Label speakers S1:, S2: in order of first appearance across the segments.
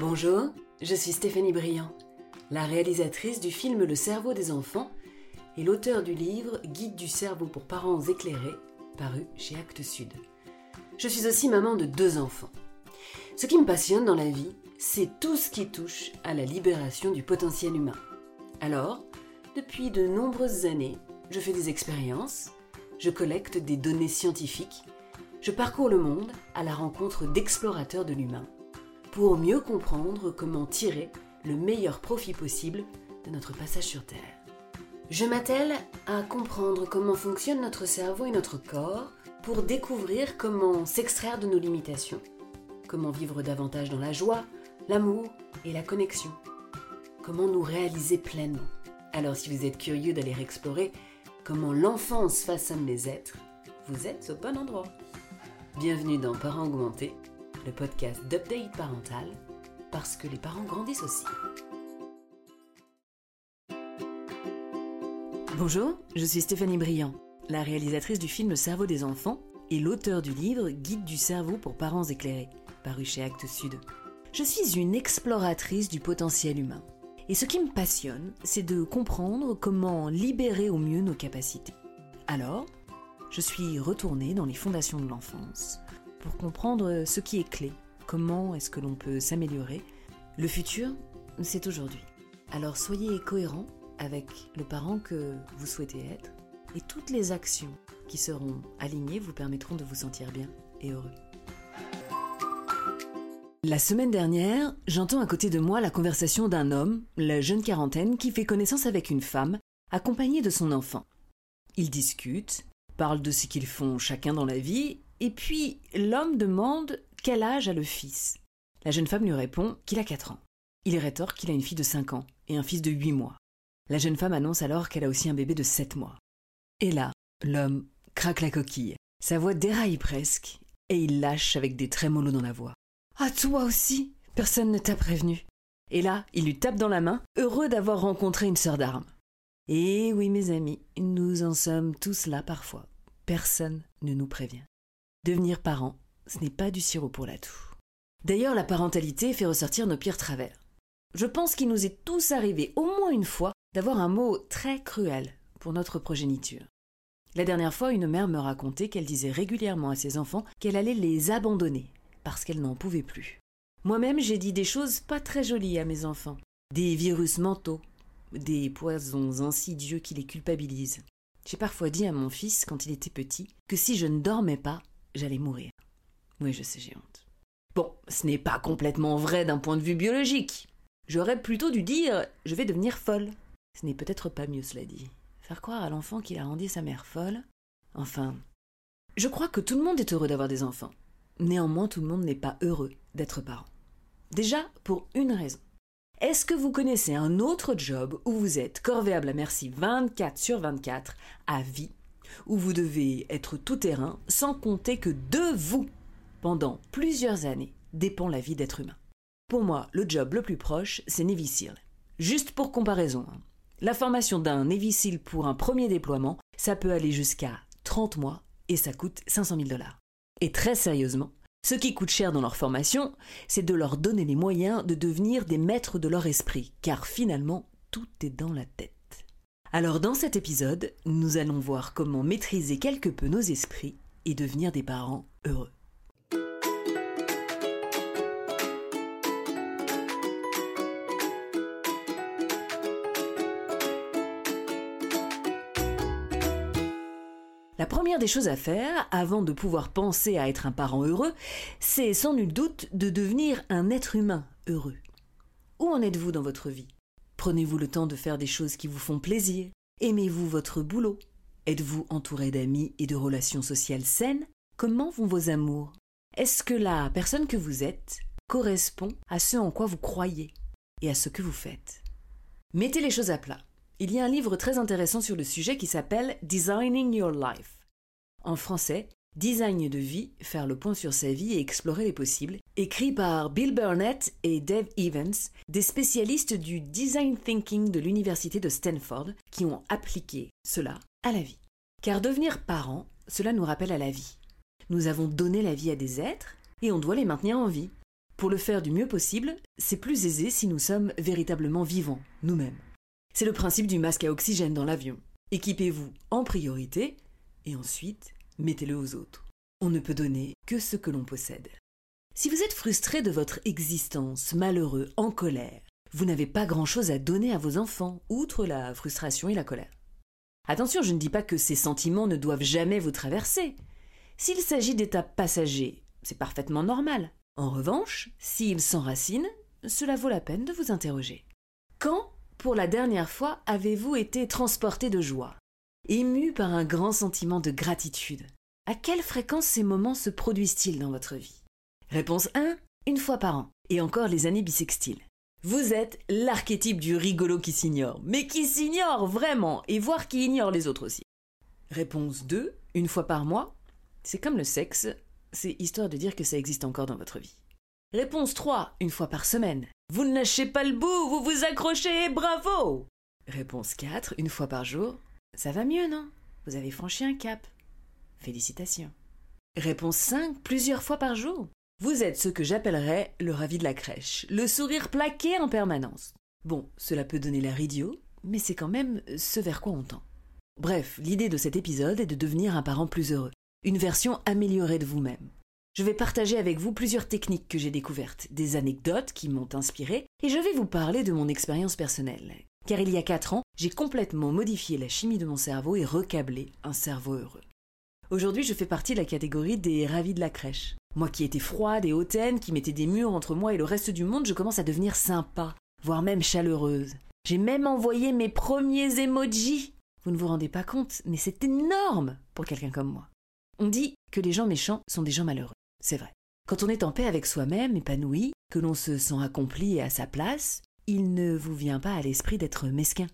S1: Bonjour, je suis Stéphanie Briand, la réalisatrice du film Le cerveau des enfants et l'auteur du livre Guide du cerveau pour parents éclairés, paru chez Actes Sud. Je suis aussi maman de deux enfants. Ce qui me passionne dans la vie, c'est tout ce qui touche à la libération du potentiel humain. Alors, depuis de nombreuses années, je fais des expériences, je collecte des données scientifiques, je parcours le monde à la rencontre d'explorateurs de l'humain pour mieux comprendre comment tirer le meilleur profit possible de notre passage sur Terre. Je m'attelle à comprendre comment fonctionne notre cerveau et notre corps pour découvrir comment s'extraire de nos limitations, comment vivre davantage dans la joie, l'amour et la connexion, comment nous réaliser pleinement. Alors si vous êtes curieux d'aller explorer comment l'enfance façonne les êtres, vous êtes au bon endroit. Bienvenue dans Parents augmentés, le podcast d'update parental, parce que les parents grandissent aussi. Bonjour, je suis Stéphanie Briand, la réalisatrice du film cerveau des enfants et l'auteur du livre Guide du cerveau pour parents éclairés, paru chez Actes Sud. Je suis une exploratrice du potentiel humain. Et ce qui me passionne, c'est de comprendre comment libérer au mieux nos capacités. Alors, je suis retournée dans les fondations de l'enfance pour comprendre ce qui est clé, comment est-ce que l'on peut s'améliorer. Le futur, c'est aujourd'hui. Alors soyez cohérents avec le parent que vous souhaitez être et toutes les actions qui seront alignées vous permettront de vous sentir bien et heureux. La semaine dernière, j'entends à côté de moi la conversation d'un homme, la jeune quarantaine, qui fait connaissance avec une femme, accompagnée de son enfant. Ils discutent, parlent de ce qu'ils font chacun dans la vie, et puis l'homme demande quel âge a le fils. La jeune femme lui répond qu'il a 4 ans. Il rétorque qu'il a une fille de 5 ans et un fils de 8 mois. La jeune femme annonce alors qu'elle a aussi un bébé de 7 mois. Et là, l'homme craque la coquille. Sa voix déraille presque, et il lâche avec des trémolos dans la voix. Ah, toi aussi Personne ne t'a prévenu. Et là, il lui tape dans la main, heureux d'avoir rencontré une sœur d'armes. Et oui, mes amis, nous en sommes tous là parfois. Personne ne nous prévient. Devenir parent, ce n'est pas du sirop pour la toux. D'ailleurs, la parentalité fait ressortir nos pires travers. Je pense qu'il nous est tous arrivé au moins une fois d'avoir un mot très cruel pour notre progéniture. La dernière fois, une mère me racontait qu'elle disait régulièrement à ses enfants qu'elle allait les abandonner parce qu'elle n'en pouvait plus. Moi-même, j'ai dit des choses pas très jolies à mes enfants. Des virus mentaux, des poisons insidieux qui les culpabilisent. J'ai parfois dit à mon fils, quand il était petit, que si je ne dormais pas, j'allais mourir. Oui, je sais, j'ai honte. Bon, ce n'est pas complètement vrai d'un point de vue biologique. J'aurais plutôt dû dire je vais devenir folle. Ce n'est peut-être pas mieux, cela dit. Faire croire à l'enfant qu'il a rendu sa mère folle. Enfin. Je crois que tout le monde est heureux d'avoir des enfants. Néanmoins, tout le monde n'est pas heureux d'être parent. Déjà, pour une raison. Est-ce que vous connaissez un autre job où vous êtes corvéable à merci 24 sur 24 à vie, où vous devez être tout terrain sans compter que de vous, pendant plusieurs années, dépend la vie d'être humain Pour moi, le job le plus proche, c'est Navy. Juste pour comparaison, hein. la formation d'un Navy pour un premier déploiement, ça peut aller jusqu'à 30 mois et ça coûte 500 000 dollars. Et très sérieusement, ce qui coûte cher dans leur formation, c'est de leur donner les moyens de devenir des maîtres de leur esprit, car finalement, tout est dans la tête. Alors dans cet épisode, nous allons voir comment maîtriser quelque peu nos esprits et devenir des parents heureux. La première des choses à faire, avant de pouvoir penser à être un parent heureux, c'est sans nul doute de devenir un être humain heureux. Où en êtes-vous dans votre vie? Prenez-vous le temps de faire des choses qui vous font plaisir. Aimez-vous votre boulot. Êtes-vous entouré d'amis et de relations sociales saines? Comment vont vos amours? Est-ce que la personne que vous êtes correspond à ce en quoi vous croyez et à ce que vous faites? Mettez les choses à plat. Il y a un livre très intéressant sur le sujet qui s'appelle Designing Your Life. En français, Design de vie, faire le point sur sa vie et explorer les possibles, écrit par Bill Burnett et Dave Evans, des spécialistes du design thinking de l'université de Stanford, qui ont appliqué cela à la vie. Car devenir parent, cela nous rappelle à la vie. Nous avons donné la vie à des êtres et on doit les maintenir en vie. Pour le faire du mieux possible, c'est plus aisé si nous sommes véritablement vivants, nous-mêmes. C'est le principe du masque à oxygène dans l'avion. Équipez-vous en priorité et ensuite mettez-le aux autres. On ne peut donner que ce que l'on possède. Si vous êtes frustré de votre existence, malheureux, en colère, vous n'avez pas grand-chose à donner à vos enfants, outre la frustration et la colère. Attention, je ne dis pas que ces sentiments ne doivent jamais vous traverser. S'il s'agit d'étapes passagers, c'est parfaitement normal. En revanche, s'ils s'enracinent, cela vaut la peine de vous interroger. Quand, pour la dernière fois, avez-vous été transporté de joie, ému par un grand sentiment de gratitude À quelle fréquence ces moments se produisent-ils dans votre vie? Réponse 1. Une fois par an. Et encore les années bissextiles. Vous êtes l'archétype du rigolo qui s'ignore, mais qui s'ignore vraiment, et voire qui ignore les autres aussi. Réponse 2. Une fois par mois. C'est comme le sexe, c'est histoire de dire que ça existe encore dans votre vie. Réponse 3. Une fois par semaine. Vous ne lâchez pas le bout, vous vous accrochez, bravo Réponse 4. Une fois par jour. Ça va mieux, non? Vous avez franchi un cap. Félicitations. Réponse 5. Plusieurs fois par jour. Vous êtes ce que j'appellerais le ravi de la crèche, le sourire plaqué en permanence. Bon, cela peut donner l'air idiot, mais c'est quand même ce vers quoi on tend. Bref, l'idée de cet épisode est de devenir un parent plus heureux, une version améliorée de vous-même. Je vais partager avec vous plusieurs techniques que j'ai découvertes, des anecdotes qui m'ont inspiré, et je vais vous parler de mon expérience personnelle. Car il y a 4 ans, j'ai complètement modifié la chimie de mon cerveau et recablé un cerveau heureux. Aujourd'hui, je fais partie de la catégorie des ravis de la crèche. Moi qui étais froide et hautaine, qui mettais des murs entre moi et le reste du monde, je commence à devenir sympa, voire même chaleureuse. J'ai même envoyé mes premiers emojis. Vous ne vous rendez pas compte, mais c'est énorme pour quelqu'un comme moi. On dit que les gens méchants sont des gens malheureux. C'est vrai. Quand on est en paix avec soi-même, épanoui, que l'on se sent accompli et à sa place, il ne vous vient pas à l'esprit d'être mesquin,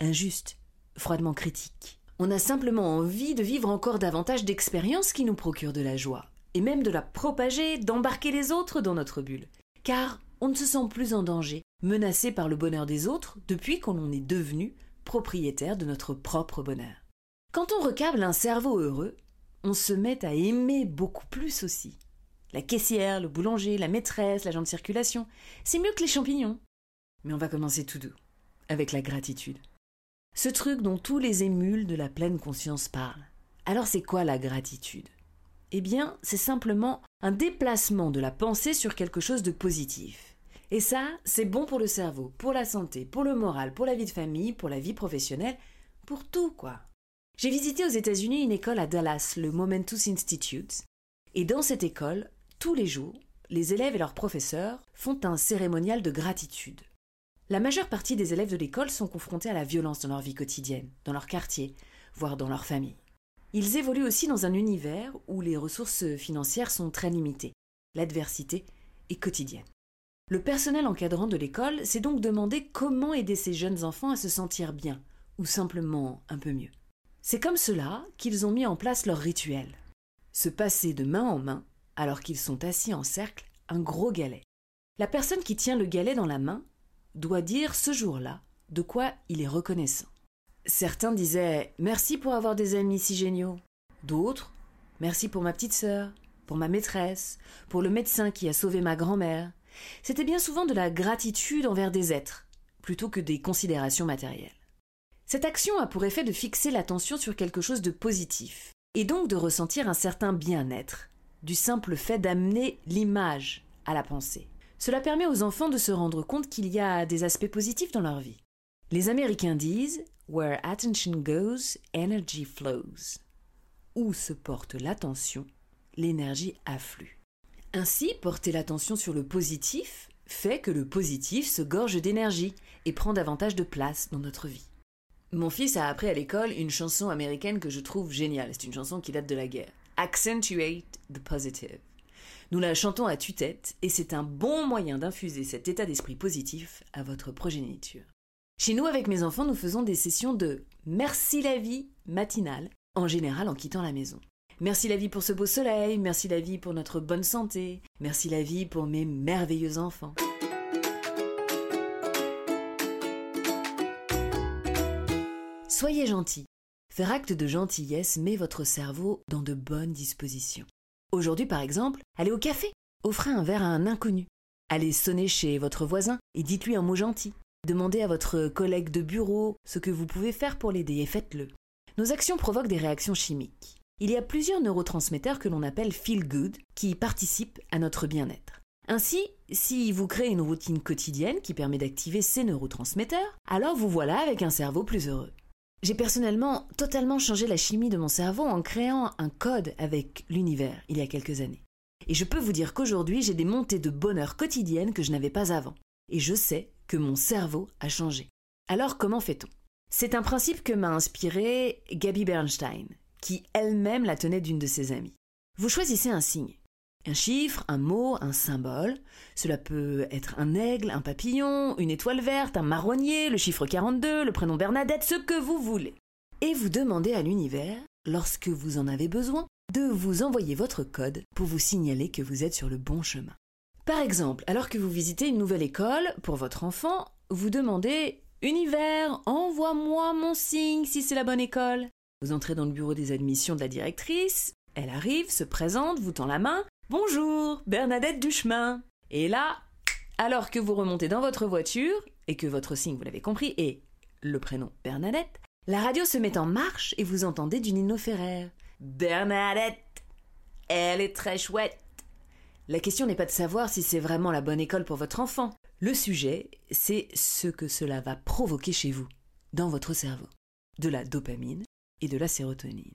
S1: injuste, froidement critique. On a simplement envie de vivre encore davantage d'expériences qui nous procurent de la joie, et même de la propager, d'embarquer les autres dans notre bulle. Car on ne se sent plus en danger, menacé par le bonheur des autres depuis qu'on en est devenu propriétaire de notre propre bonheur. Quand on recable un cerveau heureux, on se met à aimer beaucoup plus aussi. La caissière, le boulanger, la maîtresse, l'agent de circulation, c'est mieux que les champignons. Mais on va commencer tout doux, avec la gratitude. Ce truc dont tous les émules de la pleine conscience parlent. Alors c'est quoi la gratitude? Eh bien, c'est simplement un déplacement de la pensée sur quelque chose de positif. Et ça, c'est bon pour le cerveau, pour la santé, pour le moral, pour la vie de famille, pour la vie professionnelle, pour tout, quoi. J'ai visité aux États-Unis une école à Dallas, le Momentus Institute, et dans cette école, tous les jours, les élèves et leurs professeurs font un cérémonial de gratitude. La majeure partie des élèves de l'école sont confrontés à la violence dans leur vie quotidienne, dans leur quartier, voire dans leur famille. Ils évoluent aussi dans un univers où les ressources financières sont très limitées. L'adversité est quotidienne. Le personnel encadrant de l'école s'est donc demandé comment aider ces jeunes enfants à se sentir bien, ou simplement un peu mieux. C'est comme cela qu'ils ont mis en place leur rituel. Se passer de main en main, alors qu'ils sont assis en cercle, un gros galet. La personne qui tient le galet dans la main doit dire ce jour-là de quoi il est reconnaissant. Certains disaient Merci pour avoir des amis si géniaux. D'autres Merci pour ma petite sœur, pour ma maîtresse, pour le médecin qui a sauvé ma grand-mère. C'était bien souvent de la gratitude envers des êtres, plutôt que des considérations matérielles. Cette action a pour effet de fixer l'attention sur quelque chose de positif, et donc de ressentir un certain bien-être, du simple fait d'amener l'image à la pensée. Cela permet aux enfants de se rendre compte qu'il y a des aspects positifs dans leur vie. Les Américains disent Where attention goes, energy flows. Où se porte l'attention, l'énergie afflue. Ainsi, porter l'attention sur le positif fait que le positif se gorge d'énergie et prend davantage de place dans notre vie. Mon fils a appris à l'école une chanson américaine que je trouve géniale. C'est une chanson qui date de la guerre. Accentuate the positive. Nous la chantons à tue-tête et c'est un bon moyen d'infuser cet état d'esprit positif à votre progéniture. Chez nous, avec mes enfants, nous faisons des sessions de Merci la vie matinale, en général en quittant la maison. Merci la vie pour ce beau soleil, merci la vie pour notre bonne santé, merci la vie pour mes merveilleux enfants. Soyez gentil. Faire acte de gentillesse met votre cerveau dans de bonnes dispositions. Aujourd'hui, par exemple, allez au café, offrez un verre à un inconnu. Allez sonner chez votre voisin et dites-lui un mot gentil. Demandez à votre collègue de bureau ce que vous pouvez faire pour l'aider et faites-le. Nos actions provoquent des réactions chimiques. Il y a plusieurs neurotransmetteurs que l'on appelle feel good qui participent à notre bien-être. Ainsi, si vous créez une routine quotidienne qui permet d'activer ces neurotransmetteurs, alors vous voilà avec un cerveau plus heureux. J'ai personnellement totalement changé la chimie de mon cerveau en créant un code avec l'univers il y a quelques années. Et je peux vous dire qu'aujourd'hui j'ai des montées de bonheur quotidiennes que je n'avais pas avant. Et je sais que mon cerveau a changé. Alors comment fait-on? C'est un principe que m'a inspiré Gabby Bernstein, qui elle-même la tenait d'une de ses amies. Vous choisissez un signe. Un chiffre, un mot, un symbole. Cela peut être un aigle, un papillon, une étoile verte, un marronnier, le chiffre 42, le prénom Bernadette, ce que vous voulez. Et vous demandez à l'univers, lorsque vous en avez besoin, de vous envoyer votre code pour vous signaler que vous êtes sur le bon chemin. Par exemple, alors que vous visitez une nouvelle école pour votre enfant, vous demandez Univers, envoie-moi mon signe si c'est la bonne école. Vous entrez dans le bureau des admissions de la directrice, elle arrive, se présente, vous tend la main, Bonjour, Bernadette Duchemin. Et là, alors que vous remontez dans votre voiture, et que votre signe, vous l'avez compris, est le prénom Bernadette, la radio se met en marche et vous entendez du Nino Ferrer. Bernadette, elle est très chouette. La question n'est pas de savoir si c'est vraiment la bonne école pour votre enfant. Le sujet, c'est ce que cela va provoquer chez vous, dans votre cerveau. De la dopamine et de la sérotonine.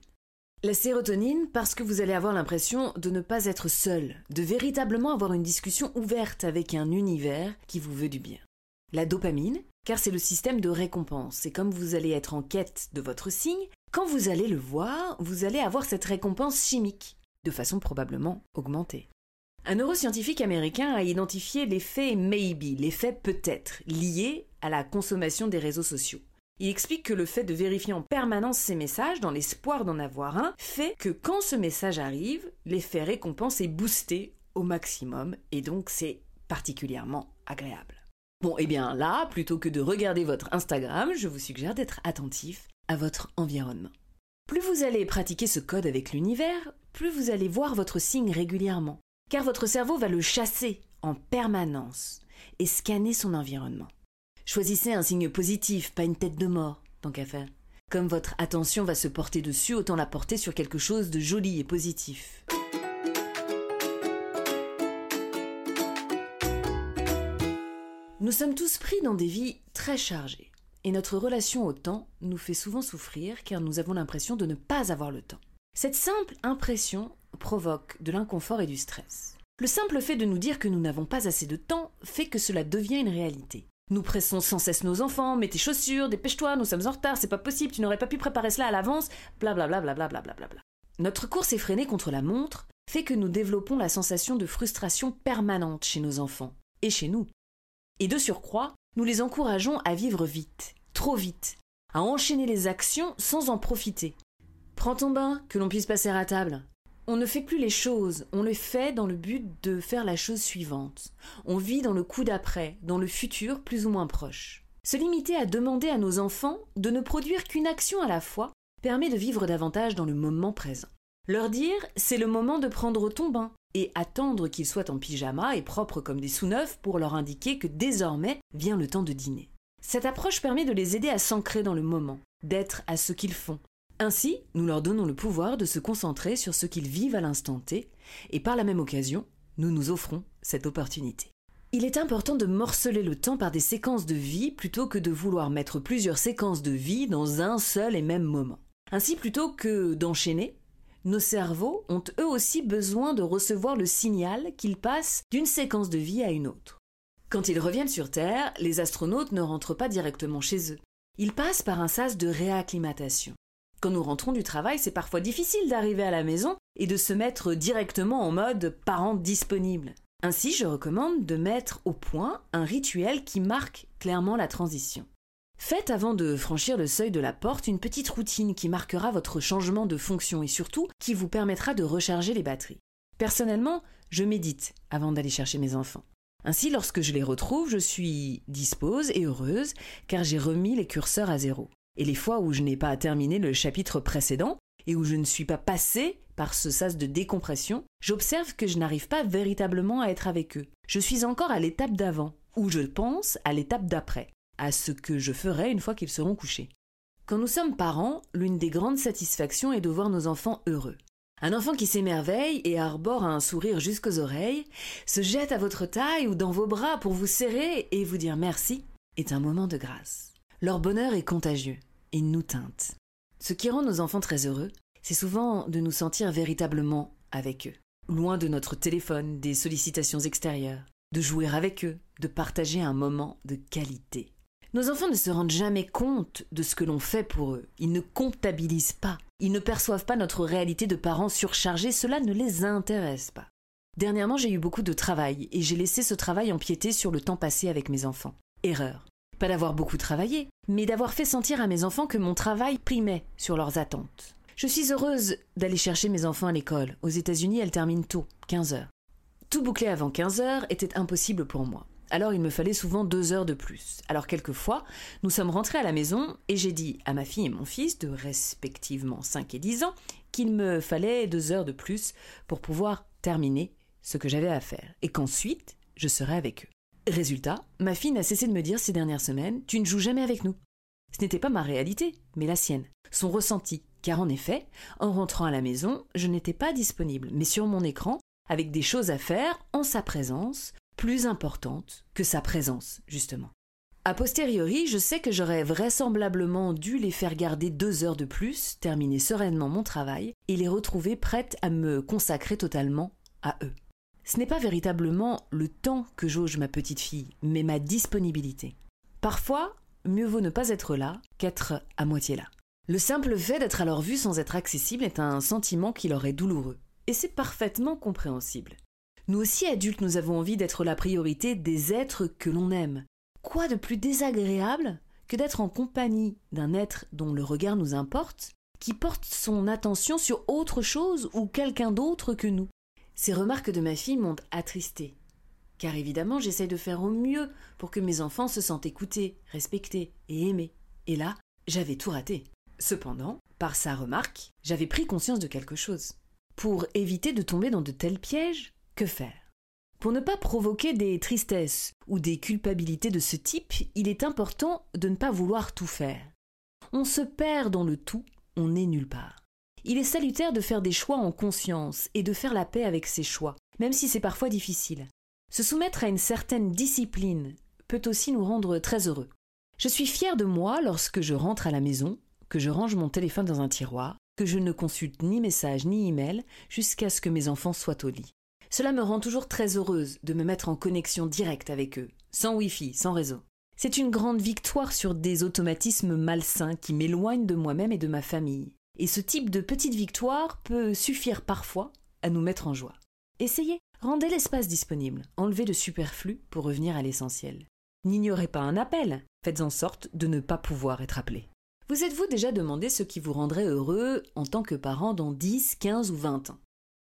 S1: La sérotonine parce que vous allez avoir l'impression de ne pas être seul, de véritablement avoir une discussion ouverte avec un univers qui vous veut du bien. La dopamine, car c'est le système de récompense, et comme vous allez être en quête de votre signe, quand vous allez le voir, vous allez avoir cette récompense chimique, de façon probablement augmentée. Un neuroscientifique américain a identifié l'effet maybe, l'effet peut-être, lié à la consommation des réseaux sociaux. Il explique que le fait de vérifier en permanence ces messages, dans l'espoir d'en avoir un, fait que quand ce message arrive, l'effet récompense est boosté au maximum, et donc c'est particulièrement agréable. Bon, et eh bien là, plutôt que de regarder votre Instagram, je vous suggère d'être attentif à votre environnement. Plus vous allez pratiquer ce code avec l'univers, plus vous allez voir votre signe régulièrement, car votre cerveau va le chasser en permanence et scanner son environnement. Choisissez un signe positif, pas une tête de mort, tant qu'à faire. Comme votre attention va se porter dessus, autant la porter sur quelque chose de joli et positif. Nous sommes tous pris dans des vies très chargées. Et notre relation au temps nous fait souvent souffrir car nous avons l'impression de ne pas avoir le temps. Cette simple impression provoque de l'inconfort et du stress. Le simple fait de nous dire que nous n'avons pas assez de temps fait que cela devient une réalité. Nous pressons sans cesse nos enfants, mets tes chaussures, dépêche-toi, nous sommes en retard, c'est pas possible, tu n'aurais pas pu préparer cela à l'avance, blablabla. Bla bla bla bla bla Notre course effrénée contre la montre fait que nous développons la sensation de frustration permanente chez nos enfants, et chez nous. Et de surcroît, nous les encourageons à vivre vite, trop vite, à enchaîner les actions sans en profiter. Prends ton bain, que l'on puisse passer à table. On ne fait plus les choses, on les fait dans le but de faire la chose suivante. On vit dans le coup d'après, dans le futur plus ou moins proche. Se limiter à demander à nos enfants de ne produire qu'une action à la fois permet de vivre davantage dans le moment présent. Leur dire c'est le moment de prendre ton bain et attendre qu'ils soient en pyjama et propres comme des sous-neufs pour leur indiquer que désormais vient le temps de dîner. Cette approche permet de les aider à s'ancrer dans le moment, d'être à ce qu'ils font, ainsi, nous leur donnons le pouvoir de se concentrer sur ce qu'ils vivent à l'instant T, et par la même occasion, nous nous offrons cette opportunité. Il est important de morceler le temps par des séquences de vie plutôt que de vouloir mettre plusieurs séquences de vie dans un seul et même moment. Ainsi, plutôt que d'enchaîner, nos cerveaux ont eux aussi besoin de recevoir le signal qu'ils passent d'une séquence de vie à une autre. Quand ils reviennent sur Terre, les astronautes ne rentrent pas directement chez eux. Ils passent par un sas de réacclimatation. Quand nous rentrons du travail, c'est parfois difficile d'arriver à la maison et de se mettre directement en mode parent disponible. Ainsi, je recommande de mettre au point un rituel qui marque clairement la transition. Faites avant de franchir le seuil de la porte une petite routine qui marquera votre changement de fonction et surtout qui vous permettra de recharger les batteries. Personnellement, je médite avant d'aller chercher mes enfants. Ainsi, lorsque je les retrouve, je suis dispose et heureuse car j'ai remis les curseurs à zéro. Et les fois où je n'ai pas terminé le chapitre précédent et où je ne suis pas passé par ce sas de décompression, j'observe que je n'arrive pas véritablement à être avec eux. Je suis encore à l'étape d'avant, ou je pense à l'étape d'après, à ce que je ferai une fois qu'ils seront couchés. Quand nous sommes parents, l'une des grandes satisfactions est de voir nos enfants heureux. Un enfant qui s'émerveille et arbore un sourire jusqu'aux oreilles, se jette à votre taille ou dans vos bras pour vous serrer et vous dire merci, est un moment de grâce. Leur bonheur est contagieux et nous teinte. Ce qui rend nos enfants très heureux, c'est souvent de nous sentir véritablement avec eux, loin de notre téléphone, des sollicitations extérieures, de jouer avec eux, de partager un moment de qualité. Nos enfants ne se rendent jamais compte de ce que l'on fait pour eux. Ils ne comptabilisent pas. Ils ne perçoivent pas notre réalité de parents surchargés. Cela ne les intéresse pas. Dernièrement, j'ai eu beaucoup de travail et j'ai laissé ce travail empiéter sur le temps passé avec mes enfants. Erreur. Pas d'avoir beaucoup travaillé, mais d'avoir fait sentir à mes enfants que mon travail primait sur leurs attentes. Je suis heureuse d'aller chercher mes enfants à l'école. Aux États-Unis, elles terminent tôt, 15 heures. Tout boucler avant 15 heures était impossible pour moi. Alors il me fallait souvent deux heures de plus. Alors quelquefois, nous sommes rentrés à la maison et j'ai dit à ma fille et mon fils, de respectivement 5 et 10 ans, qu'il me fallait deux heures de plus pour pouvoir terminer ce que j'avais à faire et qu'ensuite je serais avec eux. Résultat, ma fille n'a cessé de me dire ces dernières semaines Tu ne joues jamais avec nous. Ce n'était pas ma réalité, mais la sienne, son ressenti, car en effet, en rentrant à la maison, je n'étais pas disponible, mais sur mon écran, avec des choses à faire en sa présence, plus importantes que sa présence, justement. A posteriori, je sais que j'aurais vraisemblablement dû les faire garder deux heures de plus, terminer sereinement mon travail et les retrouver prêtes à me consacrer totalement à eux. Ce n'est pas véritablement le temps que jauge ma petite fille, mais ma disponibilité. Parfois, mieux vaut ne pas être là qu'être à moitié là. Le simple fait d'être à leur vue sans être accessible est un sentiment qui leur est douloureux. Et c'est parfaitement compréhensible. Nous aussi, adultes, nous avons envie d'être la priorité des êtres que l'on aime. Quoi de plus désagréable que d'être en compagnie d'un être dont le regard nous importe, qui porte son attention sur autre chose ou quelqu'un d'autre que nous? Ces remarques de ma fille m'ont attristé. Car évidemment, j'essaye de faire au mieux pour que mes enfants se sentent écoutés, respectés et aimés. Et là, j'avais tout raté. Cependant, par sa remarque, j'avais pris conscience de quelque chose. Pour éviter de tomber dans de tels pièges, que faire? Pour ne pas provoquer des tristesses ou des culpabilités de ce type, il est important de ne pas vouloir tout faire. On se perd dans le tout, on n'est nulle part. Il est salutaire de faire des choix en conscience et de faire la paix avec ses choix, même si c'est parfois difficile. Se soumettre à une certaine discipline peut aussi nous rendre très heureux. Je suis fière de moi lorsque je rentre à la maison que je range mon téléphone dans un tiroir, que je ne consulte ni messages ni emails jusqu'à ce que mes enfants soient au lit. Cela me rend toujours très heureuse de me mettre en connexion directe avec eux, sans Wi-Fi, sans réseau. C'est une grande victoire sur des automatismes malsains qui m'éloignent de moi-même et de ma famille. Et ce type de petite victoire peut suffire parfois à nous mettre en joie. Essayez, rendez l'espace disponible, enlevez le superflu pour revenir à l'essentiel. N'ignorez pas un appel, faites en sorte de ne pas pouvoir être appelé. Vous êtes-vous déjà demandé ce qui vous rendrait heureux en tant que parent dans 10, 15 ou 20 ans?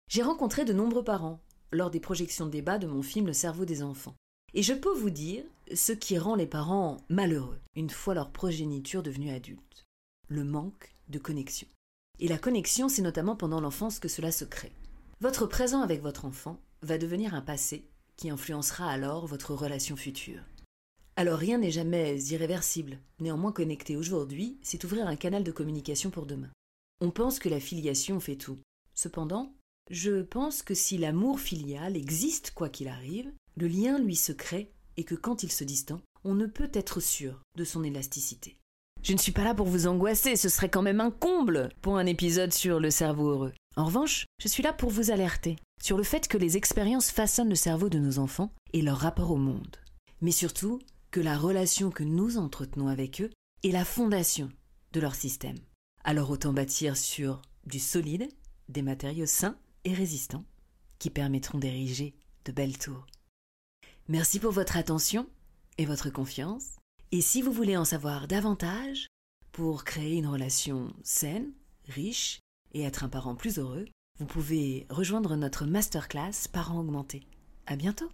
S1: J'ai rencontré de nombreux parents lors des projections de débat de mon film Le cerveau des enfants. Et je peux vous dire ce qui rend les parents malheureux une fois leur progéniture devenue adulte. Le manque de connexion. Et la connexion, c'est notamment pendant l'enfance que cela se crée. Votre présent avec votre enfant va devenir un passé qui influencera alors votre relation future. Alors rien n'est jamais irréversible. Néanmoins connecter aujourd'hui, c'est ouvrir un canal de communication pour demain. On pense que la filiation fait tout. Cependant, je pense que si l'amour filial existe quoi qu'il arrive, le lien lui se crée et que quand il se distend, on ne peut être sûr de son élasticité. Je ne suis pas là pour vous angoisser, ce serait quand même un comble pour un épisode sur le cerveau heureux. En revanche, je suis là pour vous alerter sur le fait que les expériences façonnent le cerveau de nos enfants et leur rapport au monde. Mais surtout, que la relation que nous entretenons avec eux est la fondation de leur système. Alors autant bâtir sur du solide, des matériaux sains et résistants qui permettront d'ériger de belles tours. Merci pour votre attention et votre confiance. Et si vous voulez en savoir davantage pour créer une relation saine, riche et être un parent plus heureux, vous pouvez rejoindre notre masterclass Parents augmentés. À bientôt!